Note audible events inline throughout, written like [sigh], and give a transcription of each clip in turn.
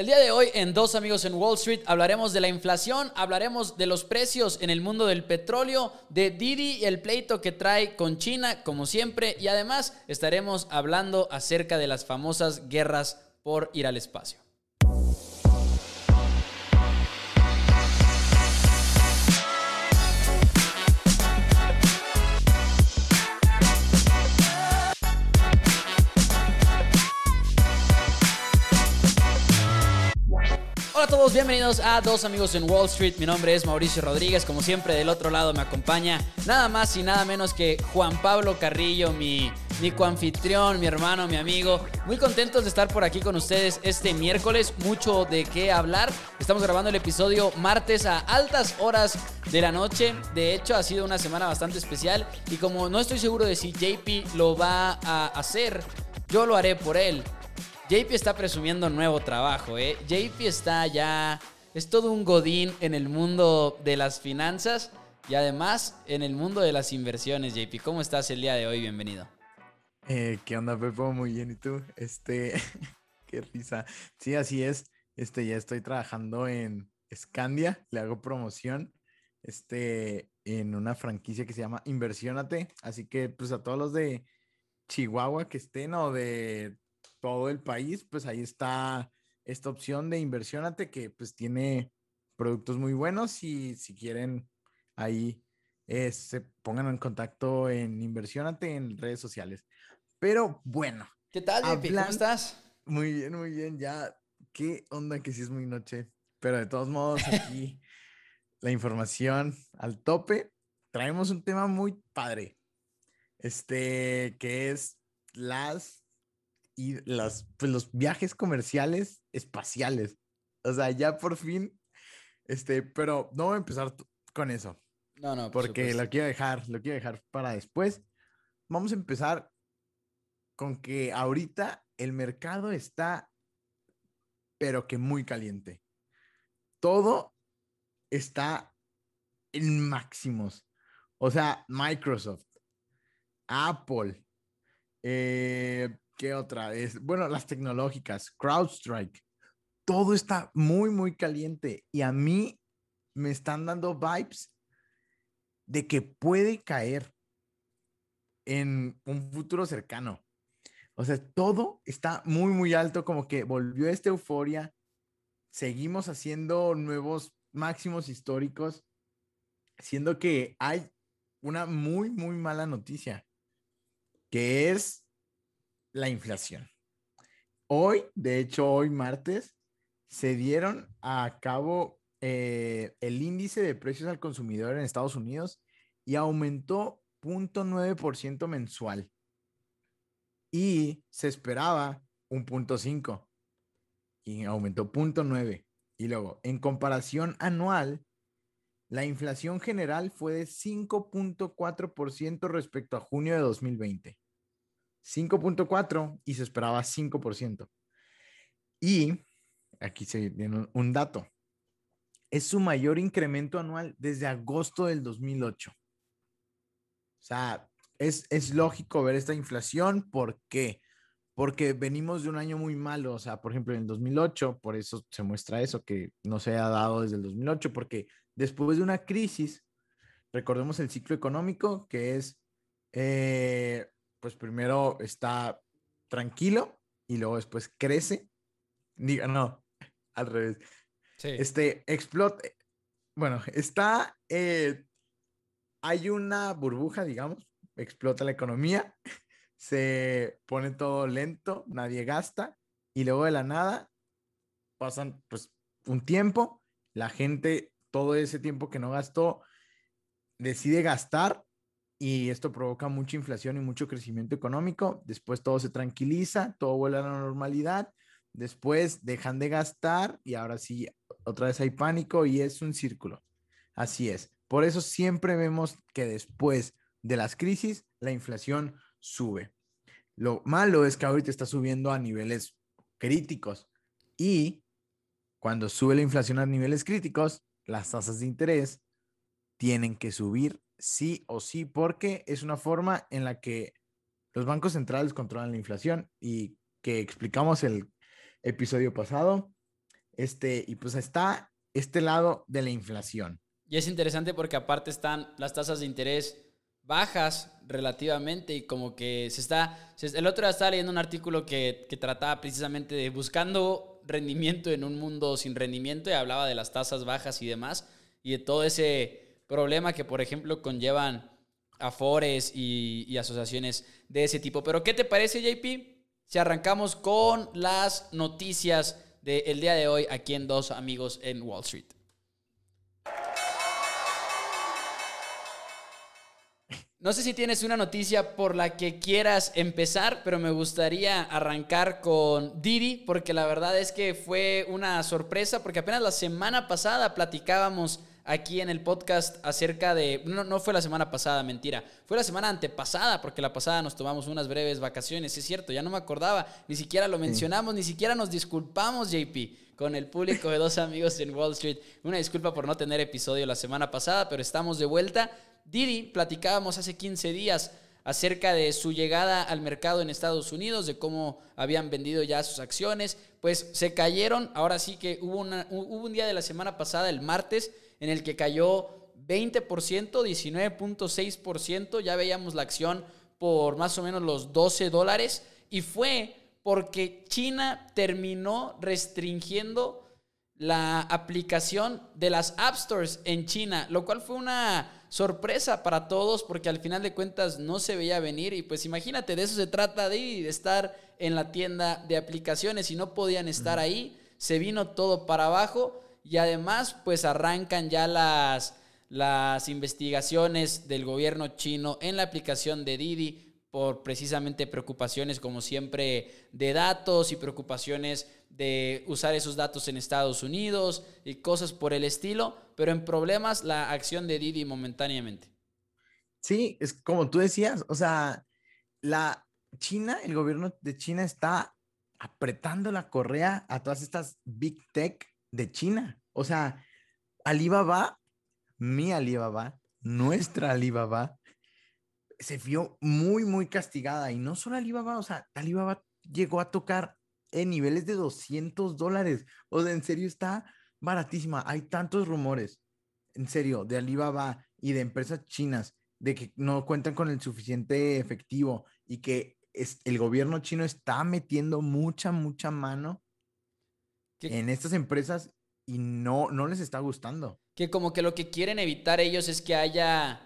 El día de hoy en Dos Amigos en Wall Street hablaremos de la inflación, hablaremos de los precios en el mundo del petróleo, de Didi y el pleito que trae con China, como siempre, y además estaremos hablando acerca de las famosas guerras por ir al espacio. Bienvenidos a Dos Amigos en Wall Street. Mi nombre es Mauricio Rodríguez. Como siempre, del otro lado me acompaña nada más y nada menos que Juan Pablo Carrillo, mi, mi coanfitrión, mi hermano, mi amigo. Muy contentos de estar por aquí con ustedes este miércoles. Mucho de qué hablar. Estamos grabando el episodio martes a altas horas de la noche. De hecho, ha sido una semana bastante especial. Y como no estoy seguro de si JP lo va a hacer, yo lo haré por él. JP está presumiendo nuevo trabajo, ¿eh? JP está ya... Es todo un godín en el mundo de las finanzas y además en el mundo de las inversiones, JP. ¿Cómo estás el día de hoy? Bienvenido. Eh, ¿Qué onda, Pepo? Muy bien, ¿y tú? Este, [laughs] qué risa. Sí, así es. Este, ya estoy trabajando en Scandia, le hago promoción, este, en una franquicia que se llama Inversionate. Así que, pues, a todos los de Chihuahua que estén o de todo el país, pues ahí está esta opción de Inversionate que, pues, tiene productos muy buenos y si quieren ahí eh, se pongan en contacto en Inversionate en redes sociales. Pero bueno. ¿Qué tal, JP? ¿Cómo estás? Muy bien, muy bien. Ya, qué onda que sí es muy noche. Pero de todos modos, aquí [laughs] la información al tope. Traemos un tema muy padre. Este, que es las y las, pues, los viajes comerciales espaciales. O sea, ya por fin, este, pero no voy a empezar con eso. No, no, por porque supuesto. lo quiero dejar, lo quiero dejar para después. Vamos a empezar con que ahorita el mercado está, pero que muy caliente. Todo está en máximos. O sea, Microsoft, Apple, eh, ¿qué otra? Es, bueno, las tecnológicas, CrowdStrike, todo está muy, muy caliente y a mí me están dando vibes de que puede caer en un futuro cercano. O sea, todo está muy, muy alto, como que volvió esta euforia. Seguimos haciendo nuevos máximos históricos, siendo que hay una muy, muy mala noticia, que es la inflación. Hoy, de hecho, hoy martes, se dieron a cabo eh, el índice de precios al consumidor en Estados Unidos y aumentó 0.9% mensual. Y se esperaba un punto 5 y aumentó 0.9. Y luego, en comparación anual, la inflación general fue de 5.4% respecto a junio de 2020. 5.4 y se esperaba 5%. Y aquí se viene un dato. Es su mayor incremento anual desde agosto del 2008. O sea, es, es lógico ver esta inflación. ¿Por qué? Porque venimos de un año muy malo. O sea, por ejemplo, en el 2008, por eso se muestra eso, que no se ha dado desde el 2008, porque después de una crisis, recordemos el ciclo económico, que es eh, pues primero está tranquilo y luego después crece. Diga, no, al revés. Sí. Este explota. Bueno, está. eh, hay una burbuja, digamos, explota la economía, [laughs] se pone todo lento, nadie gasta y luego de la nada pasan pues un tiempo, la gente todo ese tiempo que no gastó decide gastar y esto provoca mucha inflación y mucho crecimiento económico. Después todo se tranquiliza, todo vuelve a la normalidad. Después dejan de gastar y ahora sí, otra vez hay pánico y es un círculo. Así es. Por eso siempre vemos que después de las crisis, la inflación sube. Lo malo es que ahorita está subiendo a niveles críticos y cuando sube la inflación a niveles críticos, las tasas de interés tienen que subir sí o sí, porque es una forma en la que los bancos centrales controlan la inflación y que explicamos el episodio pasado. Este, y pues está este lado de la inflación. Y es interesante porque aparte están las tasas de interés bajas relativamente y como que se está... El otro día estaba leyendo un artículo que, que trataba precisamente de buscando rendimiento en un mundo sin rendimiento y hablaba de las tasas bajas y demás y de todo ese problema que, por ejemplo, conllevan afores y, asociaciones de ese tipo. Pero, ¿qué te parece, JP? Si arrancamos con las noticias del día de hoy aquí en Dos Amigos en Wall Street. No sé si tienes una noticia por la que quieras empezar, pero me gustaría arrancar con Didi, porque la verdad es que fue una sorpresa, porque apenas la semana pasada platicábamos aquí en el podcast acerca de... No, no fue la semana pasada, mentira. Fue la semana antepasada, porque la pasada nos tomamos unas breves vacaciones, es cierto, ya no me acordaba, ni siquiera lo mencionamos, ni siquiera nos disculpamos, JP, con el público de dos amigos en Wall Street. Una disculpa por no tener episodio la semana pasada, pero estamos de vuelta. Didi, platicábamos hace 15 días acerca de su llegada al mercado en Estados Unidos, de cómo habían vendido ya sus acciones, pues se cayeron, ahora sí que hubo, hubo un día de la semana pasada, el martes, en el que cayó 20%, 19.6%, ya veíamos la acción por más o menos los 12 dólares, y fue porque China terminó restringiendo la aplicación de las App Stores en China, lo cual fue una sorpresa para todos porque al final de cuentas no se veía venir y pues imagínate, de eso se trata de, estar en la tienda de aplicaciones y no podían estar ahí, se vino todo para abajo y además pues arrancan ya las, las investigaciones del gobierno chino en la aplicación de Didi por precisamente preocupaciones como siempre de datos y preocupaciones de usar esos datos en Estados Unidos y cosas por el estilo, pero en problemas la acción de Didi momentáneamente. Sí, es como tú decías, o sea, la China, el gobierno de China está apretando la correa a todas estas big tech de China. O sea, Alibaba, mi Alibaba, nuestra Alibaba, se vio muy, muy castigada. Y no solo Alibaba, o sea, Alibaba llegó a tocar en niveles de 200 dólares. O sea, en serio está baratísima. Hay tantos rumores, en serio, de Alibaba y de empresas chinas de que no cuentan con el suficiente efectivo y que el gobierno chino está metiendo mucha, mucha mano en estas empresas y no, no les está gustando. Que como que lo que quieren evitar ellos es que haya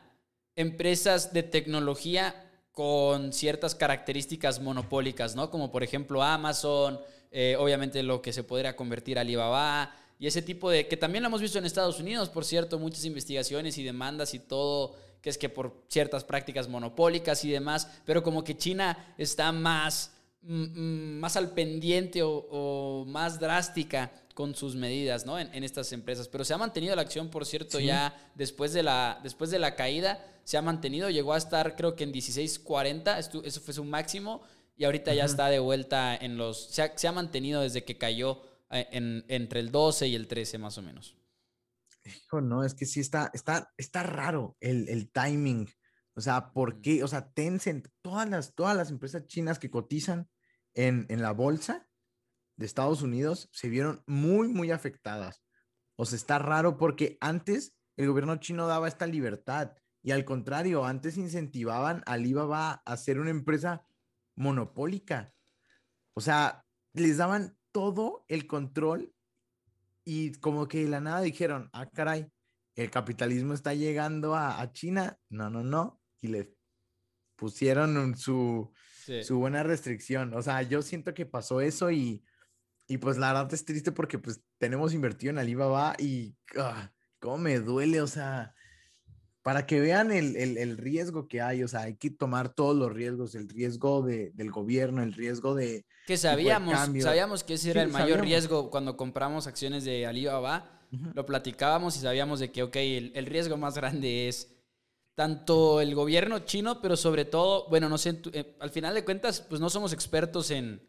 empresas de tecnología con ciertas características monopólicas, ¿no? Como por ejemplo Amazon, eh, obviamente lo que se podría convertir Alibaba y ese tipo de, que también lo hemos visto en Estados Unidos, por cierto, muchas investigaciones y demandas y todo, que es que por ciertas prácticas monopólicas y demás, pero como que China está más, más al pendiente o, más drástica con sus medidas ¿no? en, estas empresas. Pero se ha mantenido la acción, por cierto, ya después de, la, después de la caída se ha mantenido, llegó a estar creo que en 16.40, eso fue su máximo, y ahorita ya está de vuelta en los, se ha, mantenido desde que cayó eh, en, entre el 12 y el 13 más o menos. Hijo, no, es que sí está, está, está raro el, el timing. O sea, ¿por qué? O sea, Tencent, todas las, todas las empresas chinas que cotizan en, en la bolsa de Estados Unidos se vieron muy, muy afectadas. O sea, está raro porque antes el gobierno chino daba esta libertad y al contrario, antes incentivaban a Alibaba a ser una empresa monopólica. O sea, les daban todo el control y como que de la nada dijeron, ah, caray, el capitalismo está llegando a, China. No, no, no. Y le pusieron su, su buena restricción. O sea, yo siento que pasó eso y, y pues la verdad es triste porque pues tenemos invertido en Alibaba y ah, cómo me duele, o sea, para que vean el, riesgo que hay, o sea, hay que tomar todos los riesgos, el riesgo de, del gobierno, el riesgo de... Que sabíamos, sabíamos que ese era el mayor riesgo cuando compramos acciones de Alibaba, lo platicábamos y sabíamos de que, ok, el, riesgo más grande es tanto el gobierno chino, pero sobre todo, bueno, no sé, eh, al final de cuentas, pues no somos expertos en,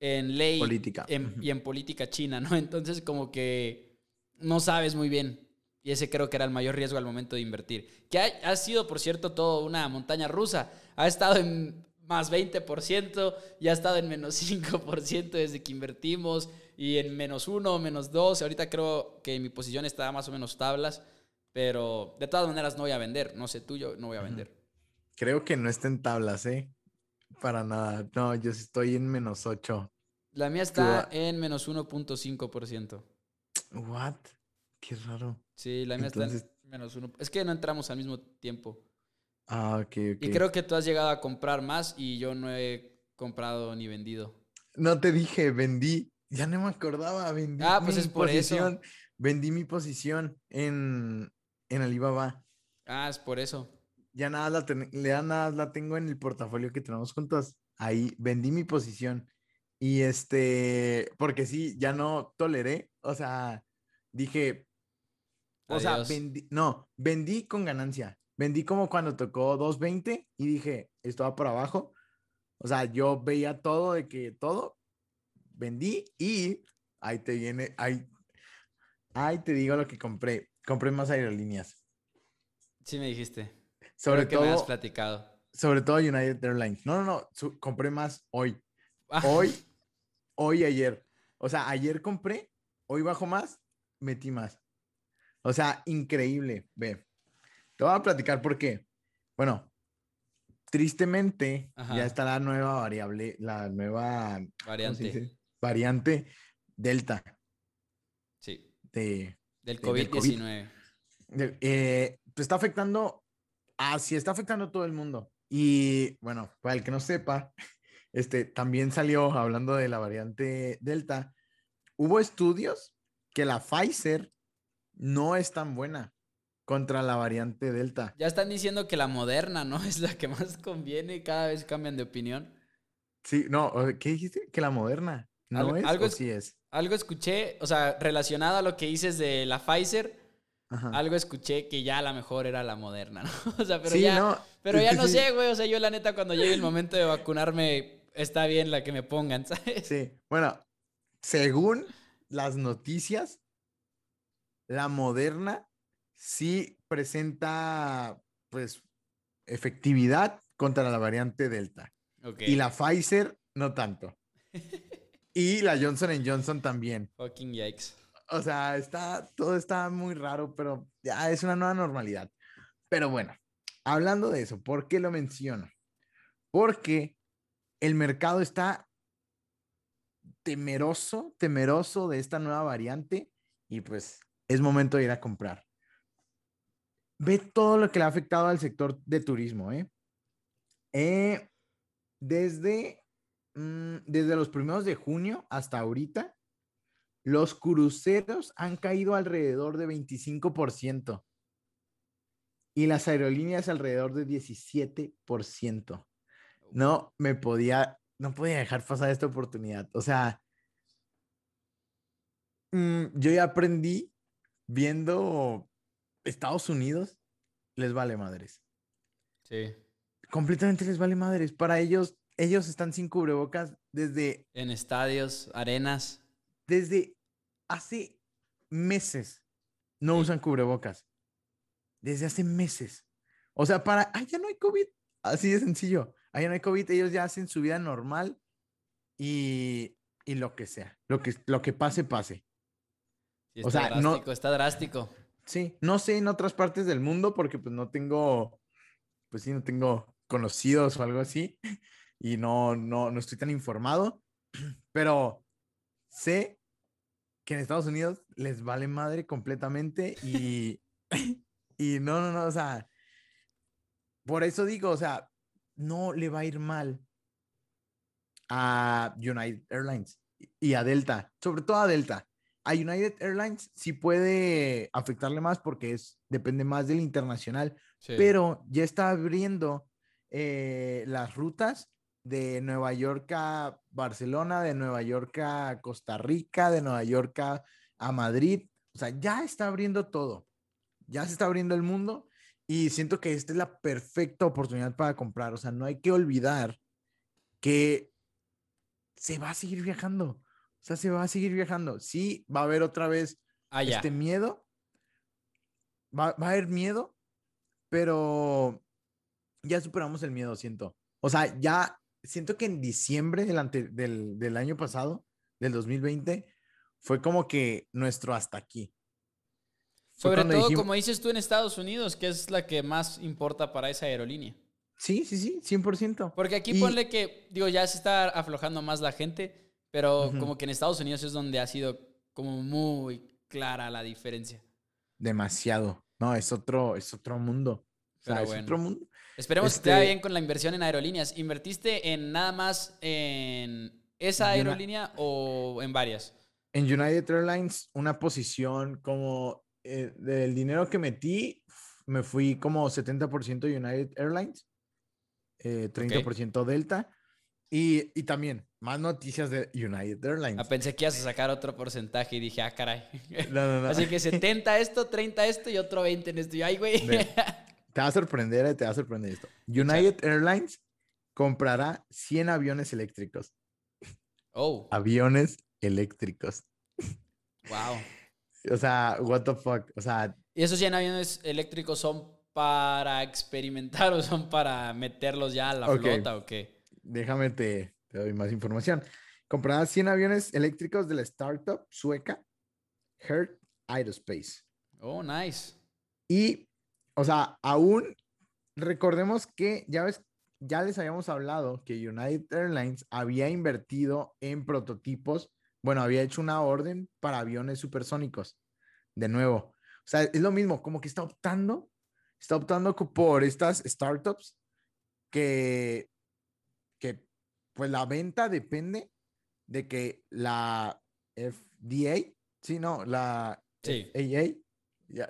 en ley política. y en política china, ¿no? [laughs] Entonces como que no sabes muy bien y ese creo que era el mayor riesgo al momento de invertir. Que ha, sido, por cierto, todo una montaña rusa. Ha estado en más 20%, ya ha estado en menos [laughs] 5% desde que invertimos y en menos 1, menos 2. Ahorita creo que mi posición está más o menos tablas, pero de todas maneras no voy a vender. No sé tú, yo no voy a vender. Creo que no está en tablas, ¿eh? Para nada. No, yo estoy en menos 8. La mía está en menos 1.5%. What? Qué raro. Sí, la mía está en menos 1. Es que no entramos al mismo tiempo. Ah, ok, ok. Y creo que tú has llegado a comprar más y yo no he comprado ni vendido. No te dije, vendí. Ya no me acordaba, vendí. Ah, pues es por posición. eso. Vendí mi posición en, en Alibaba. Ah, es por eso. Ya nada la, ten, ya nada la tengo en el portafolio que tenemos juntos. Ahí vendí mi posición. Y este, porque sí, ya no toleré. O sea, dije, o Adiós. sea, vendí, no, vendí con ganancia. Vendí como cuando tocó 2.20 y dije, esto va por abajo. O sea, yo veía todo de que todo, vendí y ahí te viene, ahí, ahí te digo lo que compré. Compré más aerolíneas. Sí me dijiste. Sobre Creo que me has todo, platicado. sobre todo United Airlines. No, no, no, su- compré más hoy. Ah, Hoy, [laughs] hoy, ayer. O sea, ayer compré, hoy bajo más, metí más. O sea, increíble. Ve, te voy a platicar por qué. Bueno, tristemente Ajá. ya está la nueva variable, la nueva ¿cómo se variante. variante Delta Sí. de, Del De- del COVID. COVID-19. de- eh, pues está afectando, así está afectando a todo el mundo. Y bueno, para el que no sepa, [laughs] este también salió hablando de la variante Delta. Hubo estudios que la Pfizer no es tan buena contra la variante Delta. Ya están diciendo que la moderna, ¿no? [laughs] Es la que más conviene y cada vez cambian de opinión. Sí, no, ¿qué dijiste? Que la moderna no Algo- es algo o es- sí es. Algo escuché, o sea, relacionado a lo que dices de la Pfizer, Ajá. algo escuché que ya la mejor era la moderna, ¿no? [laughs] O sea, pero sí, ya, no, pero ya no [laughs] sí, sé, güey. O sea, yo la neta cuando llegue el momento de vacunarme, está bien la que me pongan, [laughs] ¿sabes? Sí, bueno, según las noticias, la moderna sí presenta, pues, efectividad contra la variante Delta. Ok. Y la Pfizer no tanto. Y la Johnson Johnson también. Fucking yikes. O sea, está, todo está muy raro, pero ya es una nueva normalidad. Pero bueno, hablando de eso, ¿por qué lo menciono? Porque el mercado está temeroso, temeroso de esta nueva variante y pues es momento de ir a comprar. Ve todo lo que le ha afectado al sector de turismo, ¿eh? Eh, desde, mm, desde los primeros de junio hasta ahorita, los cruceros han caído alrededor de 25% y las aerolíneas alrededor de 17%. No me podía, no podía dejar pasar esta oportunidad. O sea, mm, yo ya aprendí viendo Estados Unidos, les vale madres. Sí. Completamente les vale madres. Para ellos, ellos están sin cubrebocas desde En estadios, arenas. desde hace meses no Sí. usan cubrebocas. Desde hace meses. O sea, para, ah, ya no hay COVID. Así de sencillo. Allá no hay COVID, ellos ya hacen su vida normal y, y lo que sea. Lo que, lo que pase, pase. Sí, O está sea, no- drástico, está drástico. Sí, no sé en otras partes del mundo porque pues no tengo, pues sí, no tengo conocidos o algo así y no, no, no estoy tan informado, [clears throat] pero sé que en Estados Unidos les vale madre completamente y, [laughs] [clears throat] y no, no, no, o sea, por eso digo, o sea, no le va a ir mal a United Airlines y a Delta, sobre todo a Delta. A United Airlines sí puede afectarle más porque es, depende más del internacional, Sí. pero ya está abriendo eh, las rutas de Nueva York a Barcelona, de Nueva York a Costa Rica, de Nueva York a, a Madrid. O sea, ya está abriendo todo. Ya se está abriendo el mundo y siento que esta es la perfecta oportunidad para comprar. O sea, no hay que olvidar que se va a seguir viajando. O sea, se va a seguir viajando. Sí, va a haber otra vez ah, ya. este miedo. Va, va a haber miedo, pero ya superamos el miedo, siento. O sea, ya siento que en diciembre del, del, del año pasado, del 2020, fue como que nuestro hasta aquí. Sobre todo, como dices tú, en Estados Unidos, que es la que más importa para esa aerolínea. Sí, sí, sí, 100%. Porque aquí ponle que, digo, ya se está aflojando más la gente, pero como que en Estados Unidos es donde ha sido como muy clara la diferencia. Demasiado. No, es otro, es otro mundo. O sea, es otro mundo. Esperemos que te vaya este bien con la inversión en aerolíneas. ¿Invertiste en nada más en esa aerolínea o en varias? En United Airlines, una posición como eh, del dinero que metí, me fui como 70% United Airlines, 30% eh, Delta. Y, y, también más noticias de United Airlines. Ah, pensé que ibas a sacar otro porcentaje y dije, ah, caray. [laughs] Así que 70 esto, 30 esto y otro 20 en esto. Y ay, güey. Te va a sorprender, eh, te va a sorprender esto. United Airlines comprará 100 aviones eléctricos. Oh. Aviones eléctricos. Wow. O sea, what the fuck. O sea. ¿Y esos 100 aviones eléctricos son para experimentar o son para meterlos ya a la flota o qué? Déjame te, te doy más información. Comprará 100 aviones eléctricos de la startup sueca Hertz Aerospace. Oh, nice. Y o sea, aún recordemos que ya ves, ya les habíamos hablado que United Airlines había invertido en prototipos, bueno, había hecho una orden para aviones supersónicos. De nuevo, o sea, es lo mismo, como que está optando, está optando por estas startups que, que pues la venta depende de que la FDA, sí, no, la sí.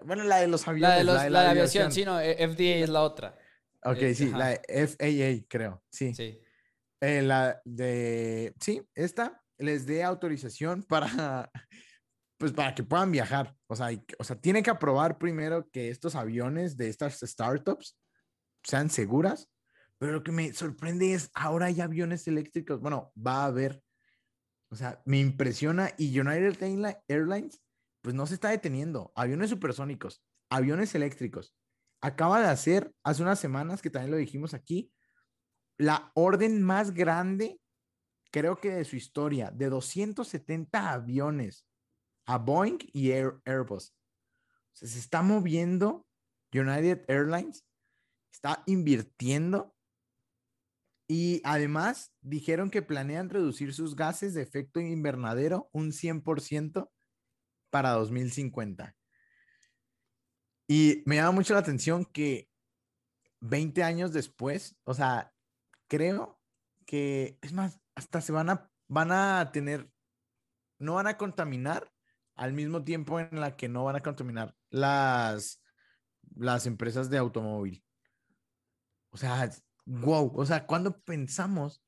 Bueno, la de los aviones. La de, la, aviación, sí, no, eh, FDA es la otra. Ok, eh, sí, la FAA, creo, sí. Sí. Eh, la de, sí, esta les dé autorización [laughs] para, pues para que puedan viajar. O sea, o sea, tiene que aprobar primero que estos aviones de estas startups sean seguras. Pero lo que me sorprende es, ahora hay aviones eléctricos. Bueno, va a haber. O sea, me impresiona. Y United Airlines pues no se está deteniendo. Aviones supersónicos, aviones eléctricos. Acaba de hacer hace unas semanas, que también lo dijimos aquí, la orden más grande, creo que de su historia, de 270 aviones a Boeing y Airbus. se está moviendo United Airlines, está invirtiendo y además dijeron que planean reducir sus gases de efecto invernadero un 100% para 2050. Y me llama mucho la atención que 20 años después, o sea, creo que, es más, hasta se van a, van a tener, no van a contaminar al mismo tiempo en la que no van a contaminar las, las empresas de automóvil. O sea, wow, o sea, cuando pensamos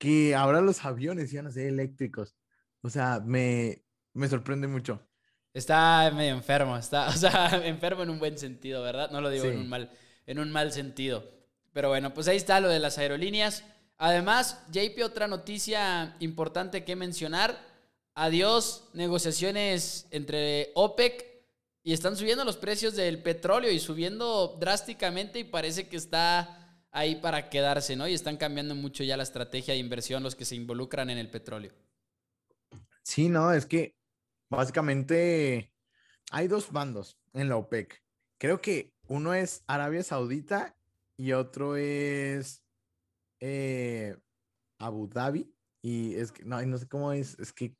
que ahora los aviones iban a ser eléctricos? O sea, me, me sorprende mucho. Está medio enfermo, está, [laughs] o sea, enfermo en un buen sentido, ¿verdad? No lo digo en, un mal, en un mal sentido. Pero bueno, pues ahí está lo de las aerolíneas. Además, JP, otra noticia importante que mencionar. Adiós, negociaciones entre OPEC y están subiendo los precios del petróleo y subiendo drásticamente y parece que está ahí para quedarse, ¿no? Y están cambiando mucho ya la estrategia de inversión los que se involucran en el petróleo. Sí, no, es que básicamente hay dos bandos en la OPEC. Creo que uno es Arabia Saudita y otro es eh, Abu Dhabi. Y es que no, no sé cómo es, es que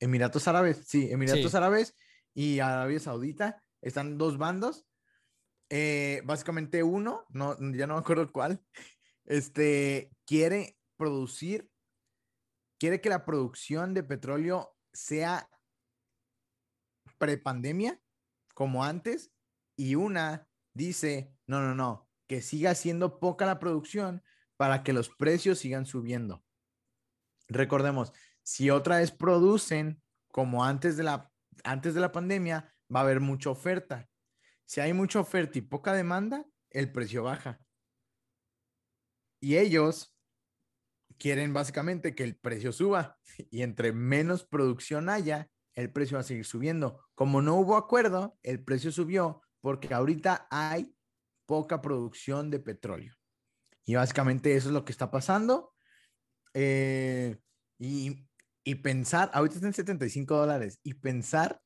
Emiratos Árabes, sí, Emiratos Árabes y Arabia Saudita están dos bandos. Eh, básicamente uno, no, ya no me acuerdo cuál, [laughs] este quiere producir, quiere que la producción de petróleo sea prepandemia, como antes, y una dice, no, no, no, que siga siendo poca la producción para que los precios sigan subiendo. Recordemos, si otra vez producen como antes de la, antes de la pandemia, va a haber mucha oferta. Si hay mucha oferta y poca demanda, el precio baja. Y ellos quieren básicamente que el precio suba [laughs] y entre menos producción haya, el precio va a seguir subiendo. Como no hubo acuerdo, el precio subió porque ahorita hay poca producción de petróleo. Y básicamente eso es lo que está pasando. Eh, y, y pensar, ahorita está en 75 dólares, y pensar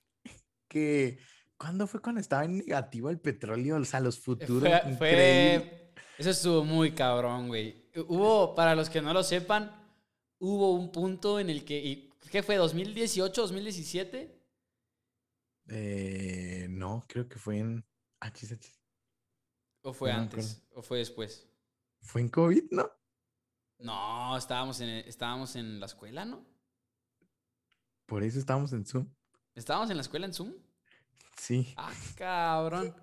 que, ¿cuándo fue cuando estaba en negativo el petróleo? O sea, los futuros. Fue, fue, eso estuvo muy cabrón, güey. Hubo, para los que no lo sepan, hubo un punto en el que, y, ¿qué fue? ¿2018, 2017? Eh, no, creo que fue en HSH. ¿O fue No antes? ¿O fue después? ¿Fue en COVID, no? No, estábamos en, estábamos en la escuela, ¿no? Por eso estábamos en Zoom. ¿Estábamos en la escuela en Zoom? Sí, Ah, cabrón.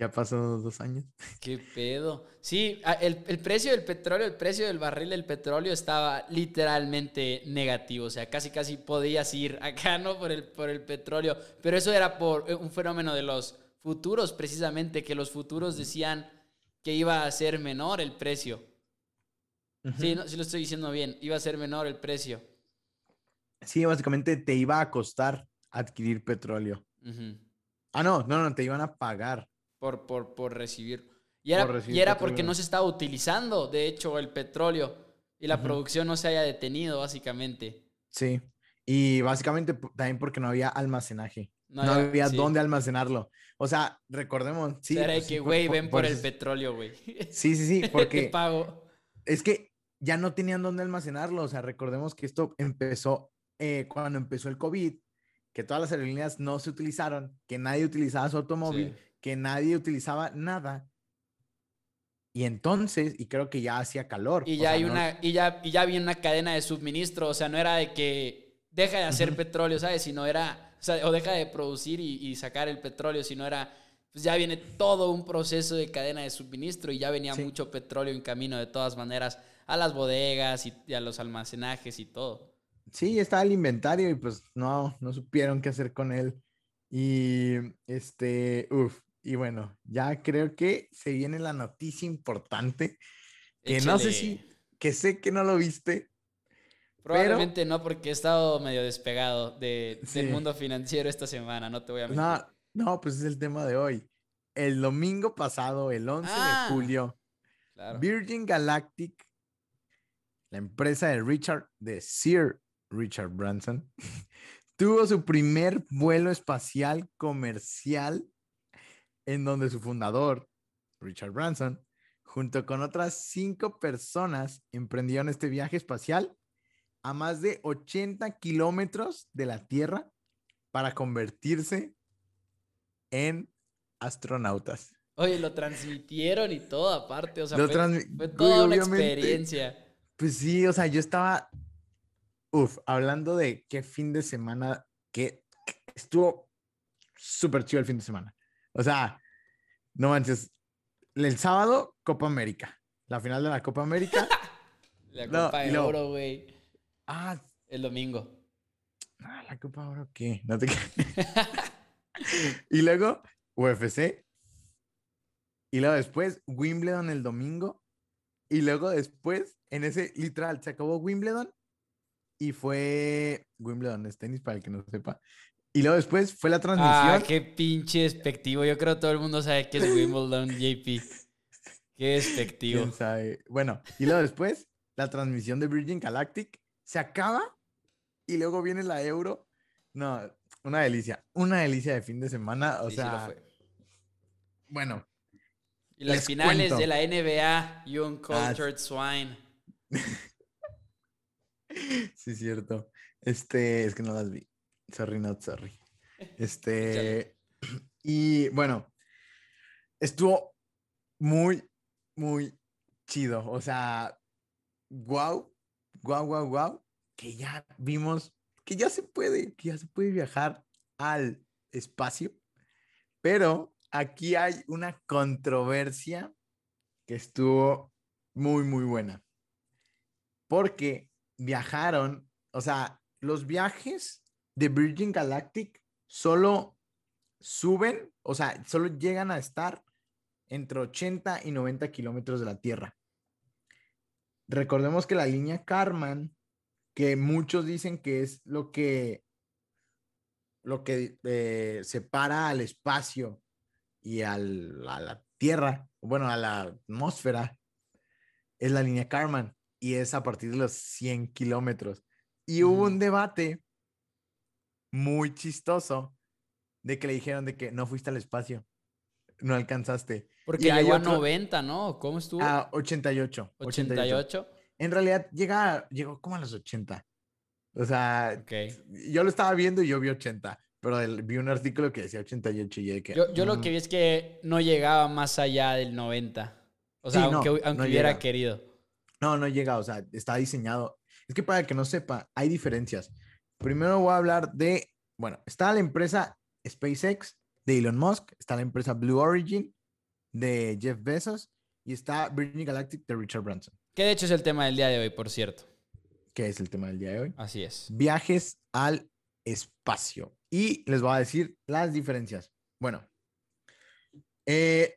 Ya pasó dos años. ¿Qué pedo? Sí, a- el, el precio del petróleo, el precio del barril del petróleo estaba literalmente negativo. O sea, casi casi podías ir [laughs] acá, ¿no? Por el, por el petróleo. Pero eso era por eh, un fenómeno de los futuros, precisamente, que los futuros decían que iba a ser menor el precio. Sí, no, sí lo estoy diciendo bien. Iba a ser menor el precio. Sí, básicamente te iba a costar adquirir petróleo. Ah, no, no, no, te iban a pagar. Por, por, por recibir. Y era, Por recibir y era porque no se estaba utilizando, de hecho, el petróleo y la producción no se haya detenido, básicamente. Sí. Y básicamente también porque no había almacenaje. No, había- había sí. dónde almacenarlo. O sea, recordemos. Sí, O sea, era de pues que, güey, ven por, el eso- petróleo, güey. Sí, sí, sí, [laughs] Te porque pago. es que ya no tenían dónde almacenarlo. O sea, recordemos que esto empezó eh, cuando empezó el COVID, que todas las aerolíneas no se utilizaron, que nadie utilizaba su automóvil, Sí. Que nadie utilizaba nada. Y entonces, y creo que ya hacía calor. Y o ya sea, hay no- una, y ya, y ya había una cadena de suministro. O sea, no era de que deja de hacer Ujú. petróleo, ¿sabes? Sino era, o sea, o deja de producir y, y sacar el petróleo, sino era, pues ya viene todo un proceso de cadena de suministro y ya venía Sí. mucho petróleo en camino de todas maneras a las bodegas y, y a los almacenajes y todo. Sí, estaba el inventario y pues no, no supieron qué hacer con él. Y este, uff, y bueno, ya creo que se viene la noticia importante, que no sé si, que sé que no lo viste. Probablemente no, porque he estado medio despegado de, del mundo financiero esta semana, no te voy a mentir. No, no, pues es el tema de hoy. El domingo pasado, el 11 Ah, de julio, Claro. Virgin Galactic, la empresa de Richard, de Sir Richard Branson, [laughs] tuvo su primer vuelo espacial comercial en donde su fundador, Richard Branson, junto con otras cinco personas, emprendieron este viaje espacial a más de 80 kilómetros de la Tierra para convertirse en astronautas. Oye, lo transmitieron y todo aparte, o sea, Lo fue, fue toda una experiencia. Pues sí, o sea, yo estaba, uf, hablando de qué fin de semana, que estuvo súper chido el fin de semana. O sea, no manches, el sábado, Copa América, la final de la Copa América. [laughs] La Copa de Oro, güey, ah, el domingo. ah, la Copa Oro, ¿qué? No te [laughs] Y luego, UFC. Y luego después, Wimbledon el domingo. Y luego después, en ese, literal, se acabó Wimbledon. Y fue Wimbledon, es tenis para el que no sepa. Y luego después fue la transmisión. Ah, qué pinche despectivo. Yo creo que todo el mundo sabe que es Wimbledon, [laughs] JP. Qué despectivo. quién sabe. Bueno, y luego después, la transmisión de Virgin Galactic se acaba. Y luego viene la Euro. No, una delicia. Una delicia de fin de semana. O Sí, sí lo sea, fue. bueno, Y las les finales cuento. de la NBA, Young Ah, Cultured Swine. [laughs] Sí, cierto. Este, es que no las vi. Sorry, not sorry. [laughs] Este, [clears throat] y bueno, estuvo muy, muy chido. O sea, wow, wow, wow, wow, que ya vimos que ya se puede, que ya se puede viajar al espacio. Pero aquí hay una controversia que estuvo muy, muy buena. Porque viajaron, o sea, los viajes de Virgin Galactic solo suben, o sea, solo llegan a estar entre 80 y 90 kilómetros de la Tierra. Recordemos que la línea Karman, que muchos dicen que es lo que, lo que eh, separa al espacio y al- a la Tierra, bueno, a la atmósfera, es la línea Karman y es a partir de los 100 kilómetros. Y hubo un debate muy chistoso de que le dijeron de que no fuiste al espacio, no alcanzaste. Porque llegó a 90, ¿no? ¿Cómo estuvo? A 88. 88. En realidad llega, llegó como a los 80. O sea, yo lo estaba viendo y yo vi 80, pero vi un artículo que decía 88 y que... Yo, yo lo que vi es que no llegaba más allá del 90. O sea, aunque, hubiera querido. No, no llega, o sea, está diseñado. Es que para que no sepa, hay diferencias. Primero voy a hablar de, bueno, está la empresa SpaceX de Elon Musk, está la empresa Blue Origin de Jeff Bezos y está Virgin Galactic de Richard Branson. Que de hecho es el tema del día de hoy, por cierto. ¿Qué es el tema del día de hoy? Así es. Viajes al espacio. Y les voy a decir las diferencias. Bueno, eh,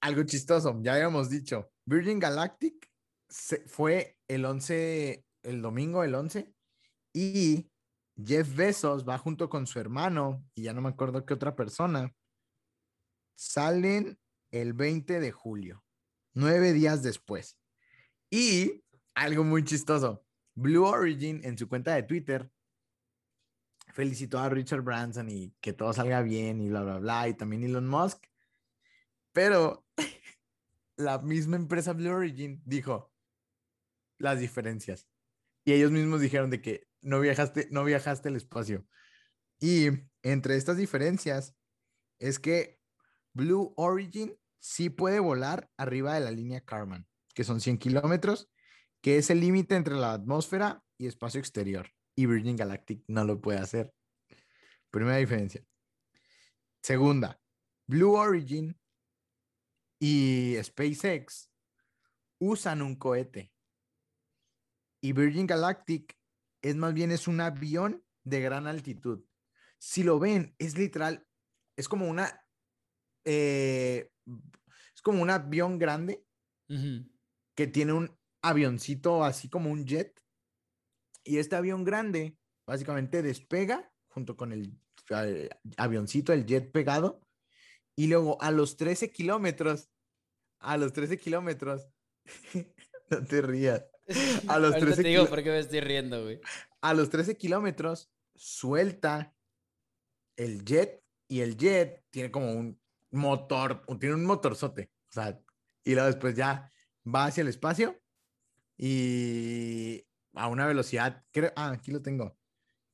algo chistoso, ya habíamos dicho, Virgin Galactic fue el 11, el domingo, el 11, y Jeff Bezos va junto con su hermano, y ya no me acuerdo qué otra persona, salen el 20 de julio, nueve días después. Y algo muy chistoso, Blue Origin en su cuenta de Twitter felicitó a Richard Branson y que todo salga bien y bla, bla, bla, y también Elon Musk. Pero [laughs] la misma empresa Blue Origin dijo las diferencias. Y ellos mismos dijeron de que no viajaste, no viajaste al espacio. Y entre estas diferencias es que Blue Origin sí puede volar arriba de la línea Karman, que son 100 kilómetros, que es el límite entre la atmósfera y espacio exterior. Y Virgin Galactic no lo puede hacer. Primera diferencia. Segunda, Blue Origin y SpaceX usan un cohete. Y Virgin Galactic es más bien es un avión de gran altitud. Si lo ven, es literal, es como una, eh, es como un avión grande que tiene un avioncito así como un jet. Y este avión grande básicamente despega junto con el eh, avioncito, el jet pegado. Y luego a los 13 kilómetros, a los 13 kilómetros, [laughs] no te rías. [laughs] A los 13 te digo por qué me estoy riendo, güey. A los 13 kilómetros suelta el jet y el jet tiene como un motor, tiene un motorzote. O sea, y luego después ya va hacia el espacio y a una velocidad, creo, ah, aquí lo tengo.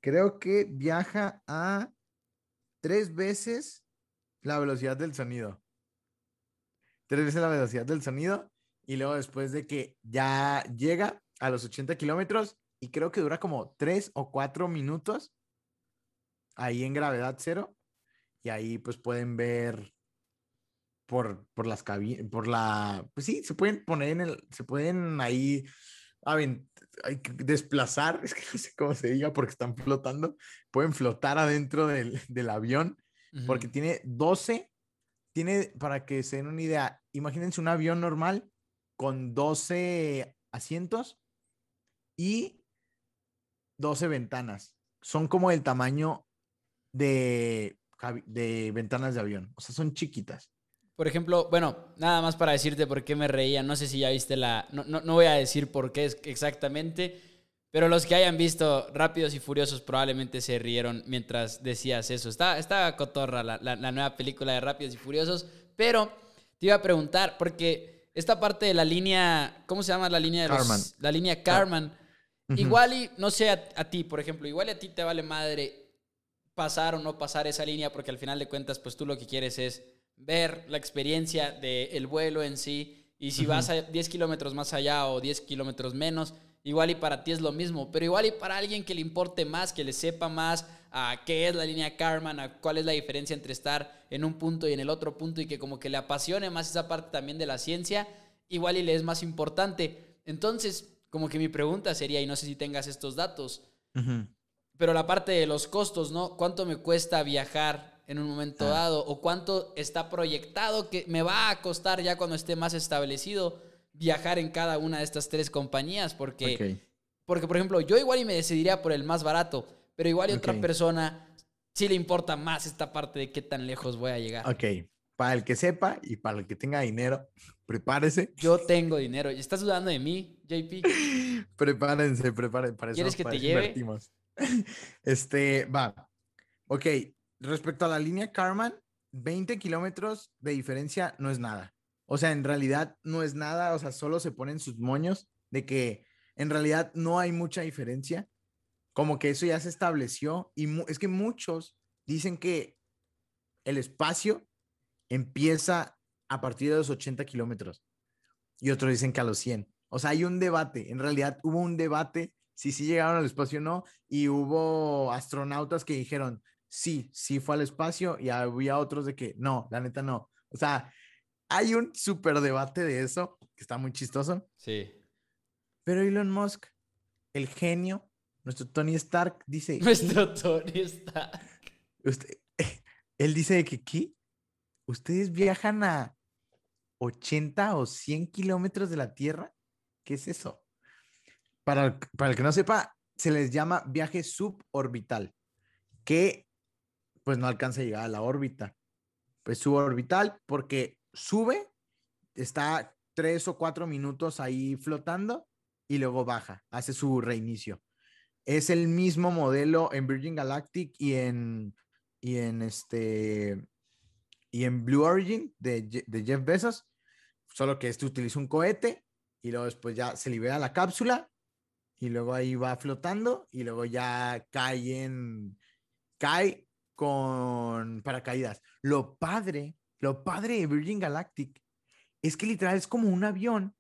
Creo que viaja a tres veces la velocidad del sonido. Tres veces la velocidad del sonido y luego después de que ya llega a los 80 kilómetros y creo que dura como 3 o 4 minutos ahí en gravedad cero y ahí pues pueden ver por, por las cabinas, por la, pues sí, se pueden poner en el, se pueden ahí hay que desplazar, [laughs] es que no sé cómo se diga porque están flotando, pueden flotar adentro del, del avión porque tiene 12, tiene, para que se den una idea, imagínense un avión normal con 12 asientos y 12 ventanas. Son como el tamaño de, de ventanas de avión. O sea, son chiquitas. Por ejemplo, bueno, nada más para decirte por qué me reía. No sé si ya viste la. No, no, voy a decir por qué exactamente. Pero los que hayan visto Rápidos y Furiosos probablemente se rieron mientras decías eso. Está, está cotorra la, la, nueva película de Rápidos y Furiosos. Pero te iba a preguntar, porque esta parte de la línea, ¿cómo se llama la línea de los, La línea Carman. Igual y, no sé a, ti, por ejemplo, igual y a ti te vale madre pasar o no pasar esa línea porque al final de cuentas, pues tú lo que quieres es ver la experiencia del vuelo en sí y si vas a 10 kilómetros más allá o 10 kilómetros menos, igual y para ti es lo mismo, pero igual y para alguien que le importe más, que le sepa más a qué es la línea Karman, a cuál es la diferencia entre estar en un punto y en el otro punto y que como que le apasione más esa parte también de la ciencia, igual y le es más importante. Entonces, como que mi pregunta sería, y no sé si tengas estos datos, pero la parte de los costos, ¿no? ¿Cuánto me cuesta viajar en un momento ah. dado? ¿O cuánto está proyectado que me va a costar ya cuando esté más establecido viajar en cada una de estas tres compañías? Porque, porque por ejemplo, yo igual y me decidiría por el más barato pero igual y otra persona sí le importa más esta parte de qué tan lejos voy a llegar. Ok, para el que sepa y para el que tenga dinero, [laughs] prepárese. Yo tengo dinero. ¿Estás dudando de mí, JP? [laughs] Prepárense, prepárense. Para eso, ¿Quieres que para te eso lleve? [laughs] Este, va. Ok, respecto a la línea Carman, 20 kilómetros de diferencia no es nada. O sea, en realidad no es nada, o sea, solo se ponen sus moños de que en realidad no hay mucha diferencia. Como que eso ya se estableció y es que muchos dicen que el espacio empieza a partir de los 80 kilómetros y otros dicen que a los 100. O sea, hay un debate. En realidad hubo un debate si sí llegaron al espacio o no y hubo astronautas que dijeron sí, sí fue al espacio y había otros de que no, la neta no. O sea, hay un súper debate de eso que está muy chistoso. Sí. Pero Elon Musk, el genio, nuestro Tony Stark, dice, [laughs] Nuestro Tony está. usted, [laughs] él dice que aquí ustedes viajan a 80 o 100 kilómetros de la Tierra. ¿Qué es eso? Para, el- para el que no sepa, se les llama viaje suborbital, que pues no alcanza a llegar a la órbita. Pues suborbital porque sube, está tres o cuatro minutos ahí flotando y luego baja, hace su reinicio. Es el mismo modelo en Virgin Galactic y en, y en este y en Blue Origin de, Je- de Jeff Bezos, solo que este utiliza un cohete y luego después ya se libera la cápsula y luego ahí va flotando y luego ya cae en cae con paracaídas. Lo padre, lo padre de Virgin Galactic es que literal es como un avión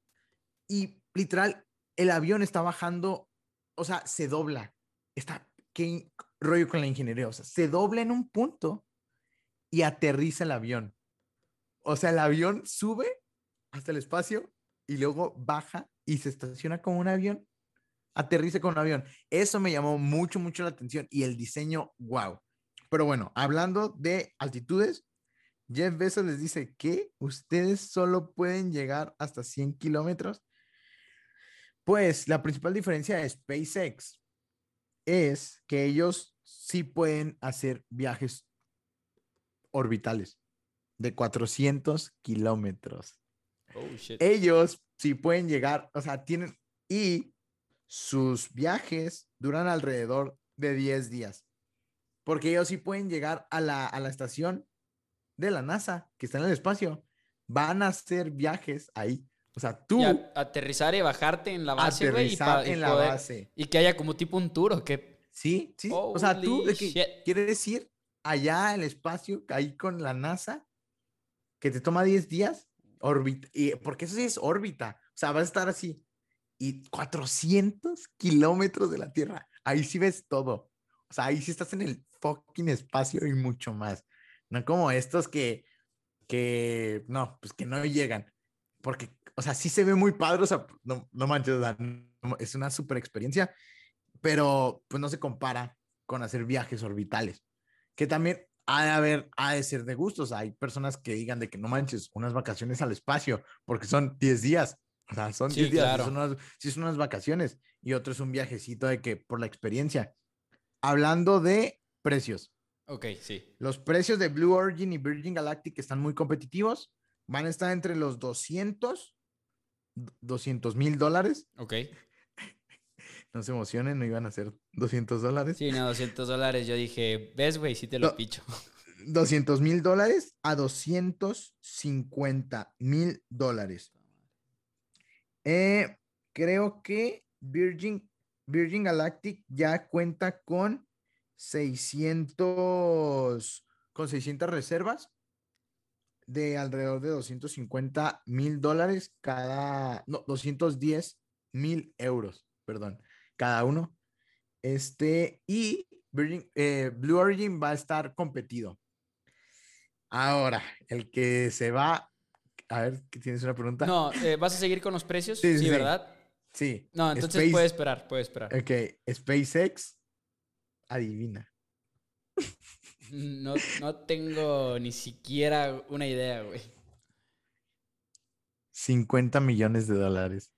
y literal el avión está bajando, o sea, se dobla. Está, qué rollo con la ingeniería, o sea, se dobla en un punto y aterriza el avión. O sea, el avión sube hasta el espacio y luego baja y se estaciona como un avión, aterriza con un avión. Eso me llamó mucho, mucho la atención y el diseño, wow. Pero bueno, hablando de altitudes, Jeff Bezos les dice que ustedes solo pueden llegar hasta 100 kilómetros. Pues la principal diferencia de SpaceX es que ellos sí pueden hacer viajes orbitales de 400 kilómetros. Oh. Ellos sí pueden llegar, o sea, tienen, y sus viajes duran alrededor de 10 días, porque ellos sí pueden llegar a la, a la estación de la NASA, que está en el espacio, van a hacer viajes ahí. O sea, tú a- aterrizar y bajarte en la base, güey. Aterrizar pa- y en la poder- base. y que haya como tipo un tour o qué. Sí, sí. o sea, tú de que quieres ir allá al espacio, ahí con la NASA, que te toma 10 días, órbita, y, porque eso sí es órbita. O sea, vas a estar así. Y 400 kilómetros de la Tierra. Ahí sí ves todo. O sea, ahí sí estás en el fucking espacio y mucho más. No como estos que, que, no, pues que no llegan. Porque, o sea, sí se ve muy padre. O sea, no, no manches, es una super experiencia pero pues no se compara con hacer viajes orbitales, que también ha de haber, ha de ser de gustos. Hay personas que digan de que no manches, unas vacaciones al espacio, porque son 10 días. O sea, son Sí, 10 días, sí claro. son unas, sí son unas vacaciones. Y otro es un viajecito de que por la experiencia. Hablando de precios, Ok, sí. los precios de Blue Origin y Virgin Galactic están muy competitivos. Van a estar entre los 200, 200 mil dólares. Ok. [laughs] No se emocionen, no iban a ser 200 dólares. Sí, no, 200 dólares. Yo dije, ¿ves, güey? Sí te lo No. picho. [laughs] 200 mil dólares a 250 mil dólares. Eh, creo que Virgin, Virgin Galactic ya cuenta con 600, con 600 reservas de alrededor de 250 mil dólares cada, no, 210 mil euros, perdón, cada uno. Este, y Virgin, eh, Blue Origin va a estar competido. Ahora, el que se va, a ver, ¿qué ¿tienes una pregunta? No, eh, ¿vas a seguir con los precios? Sí, Sí, sí, sí. ¿verdad? Sí. No, entonces Space- puede esperar, puede esperar. Ok, SpaceX, adivina. No, no tengo ni siquiera una idea, güey. 50 millones de dólares.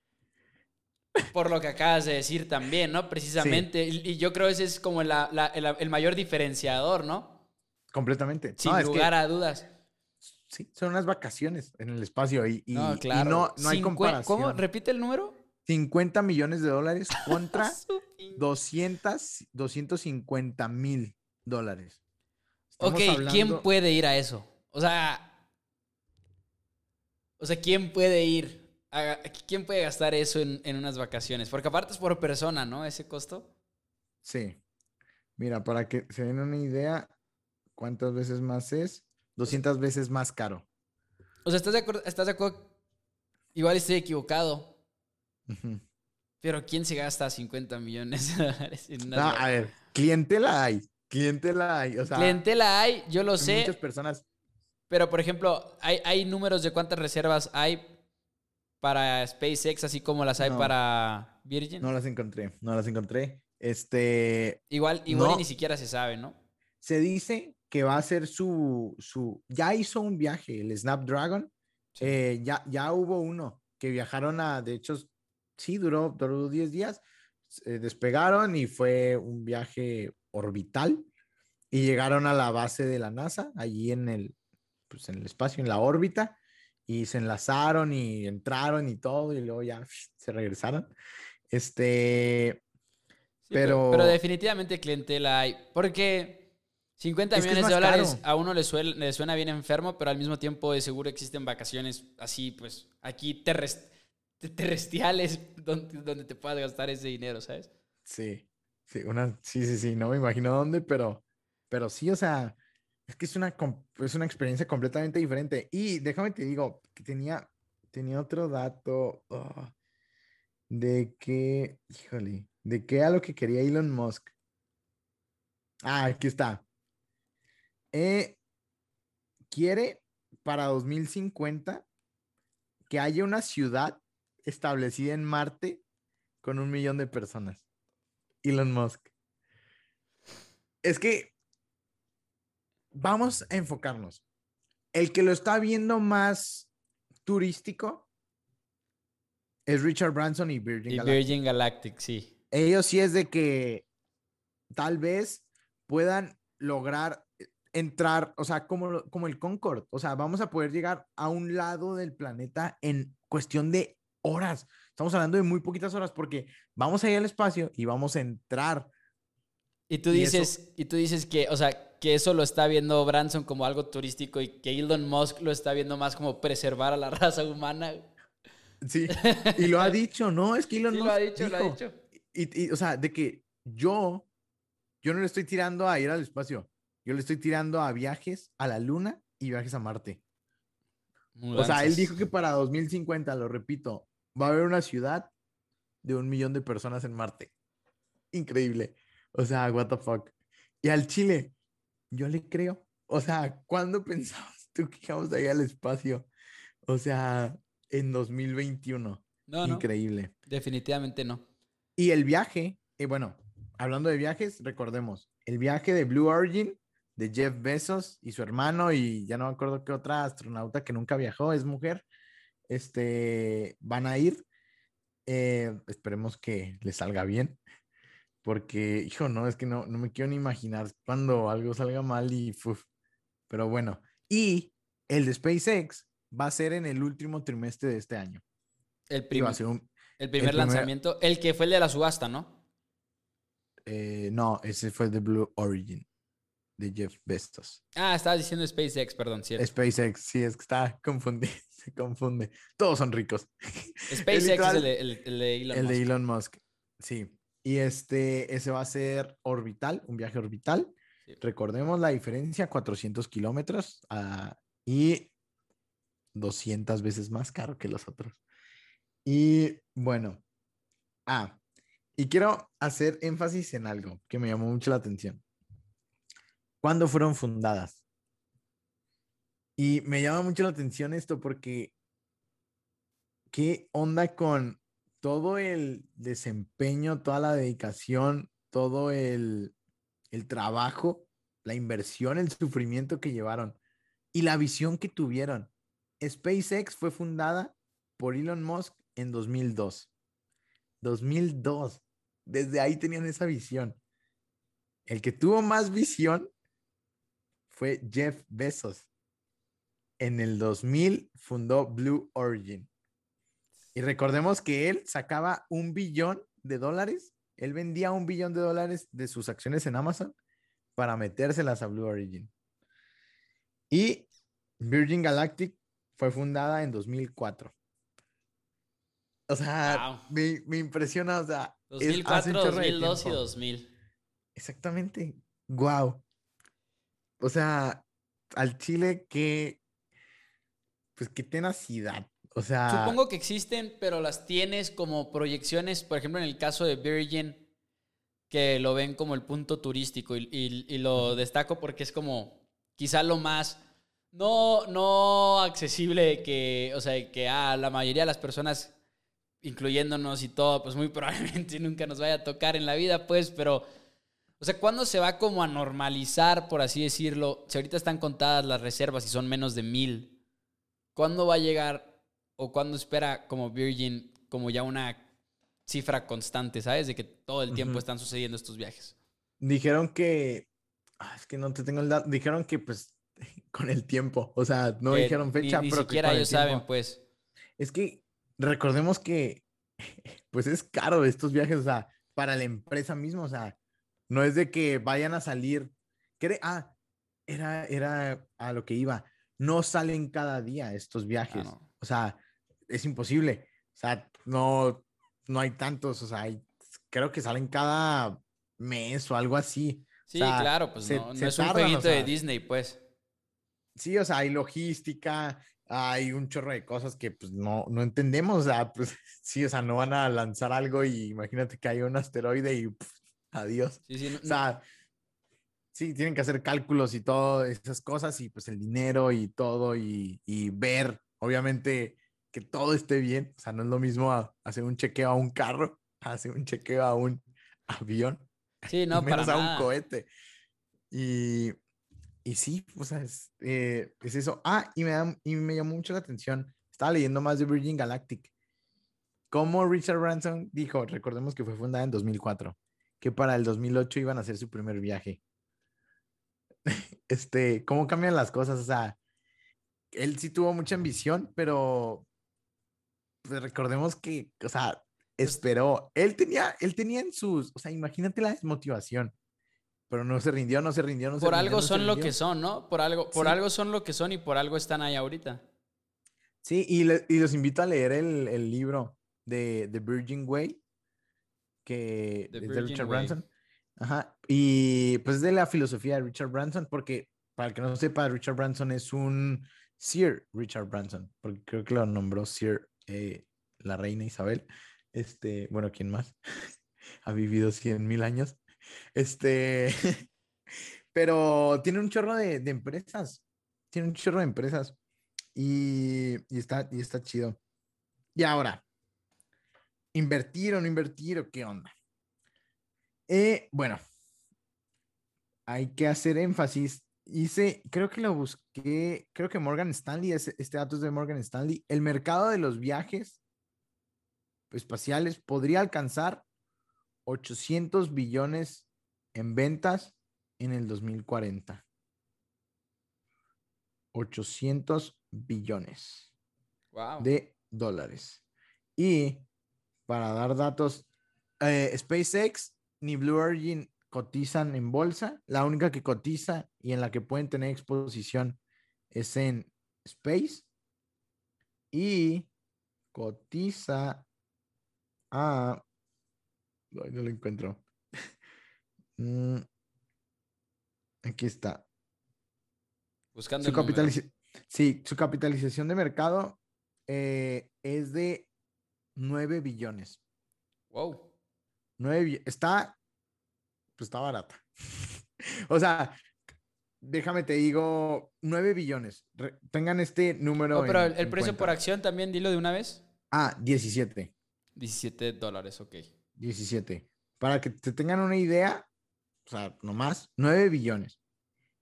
Por lo que acabas de decir también, ¿no? Precisamente. Y, y yo creo ese es como la- la- el, el mayor diferenciador, ¿no? Completamente. Sin No, es que lugar a dudas. Sí, son unas vacaciones en el espacio y, y- No, y no, no hay comparación. ¿Cómo? ¿Repite el número? 50 millones de dólares [laughs] contra Su pin- 200, 250 mil dólares. Estamos Ok, ¿quién puede ir a eso? O sea. O sea, ¿quién puede ir? a- ¿Quién puede gastar eso en, en unas vacaciones? Porque aparte es por persona, ¿no? Ese costo. Sí. Mira, para que se den una idea, ¿cuántas veces más es? 200 veces más caro. O sea, ¿estás de acuerdo? ¿Estás de acuerdo? Igual estoy equivocado. Pero ¿quién se gasta 50 millones de dólares en No, vacaciones? a ver, clientela hay, clientela hay. O sea, Clientela hay, yo lo sé. muchas personas. Pero, por ejemplo, ¿hay, hay números de cuántas reservas hay para SpaceX, así como las hay No. para Virgin? No las encontré, no las encontré. Este, igual igual no. ni siquiera se sabe, ¿no? se dice que va a ser su, su, ya hizo un viaje, el Snapdragon, Sí. eh, ya, ya hubo uno que viajaron a, de hecho, sí, duró, duró 10 días, eh, despegaron y fue un viaje orbital y llegaron a la base de la NASA, allí en el, pues en el espacio, en la órbita, y se enlazaron y entraron y todo, y luego ya se regresaron. Este, Sí, pero, pero- definitivamente clientela hay. Porque 50 Es que es millones de dólares caro. a uno le, suel- le suena bien enfermo, pero al mismo tiempo de seguro existen vacaciones así, pues aquí terres- te- terrestriales donde, donde te puedas gastar ese dinero, ¿sabes? Sí, sí, una, sí, sí, sí, no me imagino dónde, pero, pero sí, o sea, es que es una, es una experiencia completamente diferente. Y déjame te digo, que tenía, tenía otro dato ah, de que, híjole, de que a lo que quería Elon Musk. Ah, aquí está. Eh, quiere para 2050 que haya una ciudad establecida en Marte con un millón de personas. Elon Musk. Es que vamos a enfocarnos. El que lo está viendo más turístico es Richard Branson y Virgin Y Galactic. Virgin Galactic, sí. Ellos sí es de que tal vez puedan lograr entrar, o sea, como, como el Concorde, o sea, vamos a poder llegar a un lado del planeta en cuestión de horas. Estamos hablando de muy poquitas horas porque vamos a ir al espacio y vamos a entrar. Y tú Y eso- dices, y tú dices que, o sea, que eso lo está viendo Branson como algo turístico y que Elon Musk lo está viendo más como preservar a la [laughs] raza humana. Sí, [laughs] y lo ha dicho, ¿no? Es que Elon Sí, Musk lo ha dicho, lo ha dijo, dicho. Y, y, o sea, de que yo, yo no le estoy tirando a ir al espacio, yo le estoy tirando a viajes a la luna y viajes a Marte. O sea, él Mudanzas. dijo que para 2050, lo repito, va a haber una ciudad de un millón de personas en Marte. Increíble. O sea, what the fuck. Y al Chile, yo le creo. O sea, ¿cuándo [laughs] pensabas tú que íbamos a ir al espacio? O sea, en 2021. No, no, Increíble. definitivamente no. Y el viaje, eh, bueno, hablando de viajes, recordemos, el viaje de Blue Origin de Jeff Bezos y su hermano y ya no me acuerdo qué otra astronauta que nunca viajó, es mujer, este, van a ir. Eh, esperemos que les salga bien, porque, hijo, no, es que no, no me quiero ni imaginar cuando algo salga mal y, uf. pero bueno, y el de SpaceX va a ser en el último trimestre de este año. El, prim- un, el primer lanzamiento, el que fue el de la subasta, ¿no? Eh, no, ese fue de Blue Origin, de Jeff Bezos. Ah, estabas diciendo SpaceX, perdón, cierto. SpaceX, sí, es que está [laughs] confundido, se confunde. Todos son ricos. [laughs] SpaceX es el de, el- el de Elon El de Musk. Elon Musk, sí. Y este, ese va a ser orbital, un viaje orbital. Sí. Recordemos la diferencia, 400 kilómetros ah, y 200 veces más caro que los otros. Y bueno, ah, y quiero hacer énfasis en algo que me llamó mucho la atención. ¿Cuándo fueron fundadas? Y me llama mucho la atención esto porque ¿qué onda con todo el desempeño, toda la dedicación, todo el, el trabajo, la inversión, el sufrimiento que llevaron y la visión que tuvieron? SpaceX fue fundada por Elon Musk en 2002. 2002. Desde ahí tenían esa visión. El que tuvo más visión fue Jeff Bezos. en el 2000 fundó Blue Origin. Y recordemos que él sacaba un billón de dólares. Él vendía un billón de dólares de sus acciones en Amazon para metérselas a Blue Origin. Y Virgin Galactic fue fundada en 2004. O sea, me, me, impresiona, o sea, 2004, 2002 y 2000. Exactamente. Wow. O sea, al Chile que pues qué tenacidad. O sea, supongo que existen, pero las tienes como proyecciones, por ejemplo, en el caso de Virgin que lo ven como el punto turístico y, y lo destaco porque es como quizá lo más no, no accesible que, o sea, que a la mayoría de las personas, incluyéndonos y todo, pues muy [laughs] probablemente nunca nos vaya a tocar en la vida, pues, pero, o sea, ¿cuándo se va como a normalizar, por así decirlo? Si ahorita están contadas las reservas y son menos de mil, ¿cuándo va a llegar o cuándo espera como Virgin como ya una cifra constante, ¿sabes? De que todo el tiempo están sucediendo estos viajes. Dijeron que, ah, es que no te tengo el dato, dijeron que pues [laughs] con el tiempo. O sea, no dijeron fecha, ni, ni siquiera ellos saben, pues. Es que recordemos que, [laughs] pues es caro estos viajes, o sea, para la empresa misma, o sea, no es de que vayan a salir. Ah, era, era a lo que iba. No salen cada día estos ah, viajes. O sea, es imposible. O sea, no, no hay tantos, o sea, creo que salen cada mes o algo así. Sí, claro, pues no, es un jueguito de Disney, pues sí, o sea, hay logística, hay un chorro de cosas que pues no, no entendemos, o sea, pues [laughs] sí, o sea, no van a lanzar algo y imagínate que hay un asteroide y adiós. Sí, sí, o sea, sí, tienen que hacer cálculos y todas esas cosas y pues el dinero y todo y, y, ver, obviamente, que todo esté bien, o sea, no es lo mismo hacer un chequeo a un carro, hacer un chequeo a un avión. [laughs] Sí, no, menos a un cohete. Y, y sí, o sea, eh, es, eso. Ah, y me, y me llamó mucho la atención. Estaba leyendo más de Virgin Galactic. Como Richard Branson dijo, recordemos que fue fundada en 2004, que para el 2008 iban a hacer su primer viaje. [laughs] Este, ¿cómo cambian las cosas? O sea, él sí tuvo mucha ambición, pero pues recordemos que, o sea, esperó. Él tenía, él tenía en sus, o sea, imagínate la desmotivación pero no se rindió, no se rindió, no se Por algo son lo que son, ¿no? Por algo, por algo son lo que son y por algo están ahí ahorita. Sí, y, los invito a leer el, libro de The Virgin Way, que es de Richard Branson. Ajá. Y pues es de la filosofía de Richard Branson, porque para el que no sepa, Richard Branson es un Sir Richard Branson, porque creo que lo nombró Sir eh, la reina Isabel. Este, bueno, ¿quién más? [laughs] ha vivido 100 mil años. Este, [laughs] pero tiene un chorro de, empresas. Tiene un chorro de empresas. Y, está, y está chido. Y ahora, ¿invertir o no invertir o qué onda? Eh, bueno, hay que hacer énfasis. Hice, creo que lo busqué, creo que Morgan Stanley, este dato es de Morgan Stanley. El mercado de los viajes espaciales podría alcanzar 800 billones en ventas en el 2040. 800 billones de dólares. Y para dar datos, eh, SpaceX ni Blue Origin cotizan en bolsa. La única que cotiza y en la que pueden tener exposición es en Space. Y cotiza a no lo encuentro. Mm, aquí está. Buscando. Su sí, su capitalización de mercado eh, es de 9 billones. Wow. 9 está, pues está barata. [laughs] o sea, déjame te digo, 9 billones. tengan este número. pero el, precio por acción también, dilo de una vez. Ah, 17. 17 dólares, ok. 17. Para que te tengan una idea, o sea, nomás, 9 billones.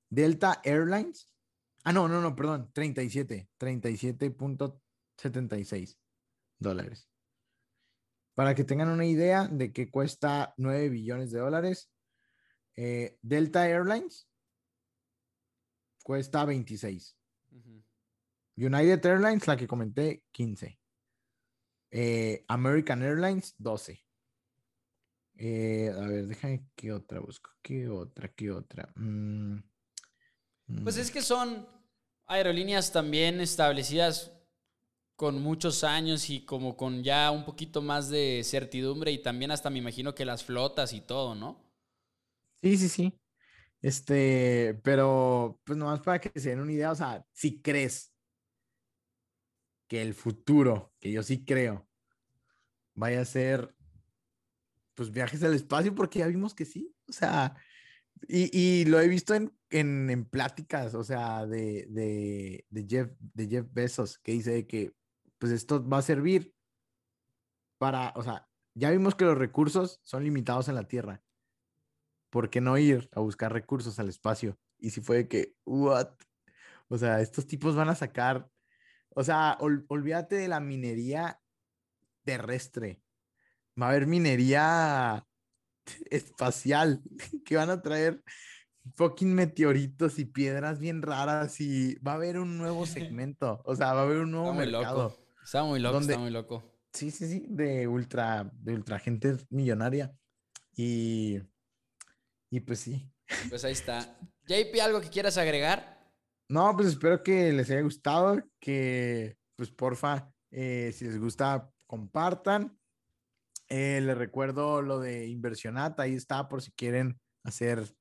Delta Airlines, ah, no, no, no, perdón, 37, 37.76 dólares. Para que tengan una idea de que cuesta 9 billones de dólares, eh, Delta Airlines cuesta 26. United Airlines, la que comenté, 15. Eh, American Airlines, 12. Eh, a ver, déjame qué otra busco. ¿Qué otra? ¿Qué otra? Mm, Pues mm. es que son aerolíneas también establecidas con muchos años y como con ya un poquito más de certidumbre y también hasta me imagino que las flotas y todo, ¿no? Sí, sí, sí. Este, pero pues nomás para que se den una idea, o sea, si crees que el futuro, que yo sí creo, vaya a ser pues viajes al espacio, porque ya vimos que sí, o sea, y, y lo he visto en, en, en pláticas, o sea, de, de, de, Jeff, de Jeff Bezos, que dice que pues esto va a servir para, o sea, ya vimos que los recursos son limitados en la Tierra. ¿Por qué no ir a buscar recursos al espacio? Y si fue de que, what? O sea, estos tipos van a sacar, o sea, ol- olvídate de la minería terrestre. Va a haber minería [laughs] espacial [laughs] que van a traer fucking meteoritos y piedras bien raras y va a haber un nuevo [laughs] segmento, o sea, va a haber un nuevo Está mercado. loco. Está muy loco, ¿Dónde? está muy loco. Sí, sí, sí, de ultra, de ultra gente millonaria. Y, y pues sí. Pues ahí está. JP, ¿algo que quieras agregar? No, pues espero que les haya gustado, que pues porfa, eh, si les gusta, compartan. Eh, les recuerdo lo de Inversionat, ahí está por si quieren hacer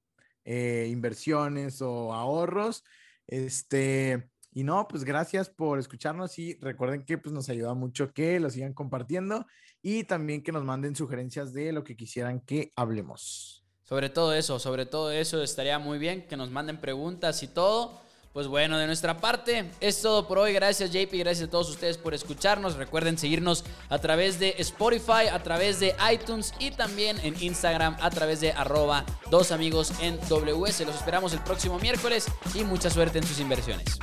eh, inversiones o ahorros. Este, y no, pues gracias por escucharnos y recuerden que pues nos ayuda mucho que lo sigan compartiendo y también que nos manden sugerencias de lo que quisieran que hablemos. Sobre todo eso, sobre todo eso estaría muy bien que nos manden preguntas y todo. Pues bueno, de nuestra parte es todo por hoy. Gracias JP, gracias a todos ustedes por escucharnos. Recuerden seguirnos a través de Spotify, a través de iTunes y también en Instagram a través de arroba dos amigos en WS. Los esperamos el próximo miércoles y mucha suerte en sus inversiones.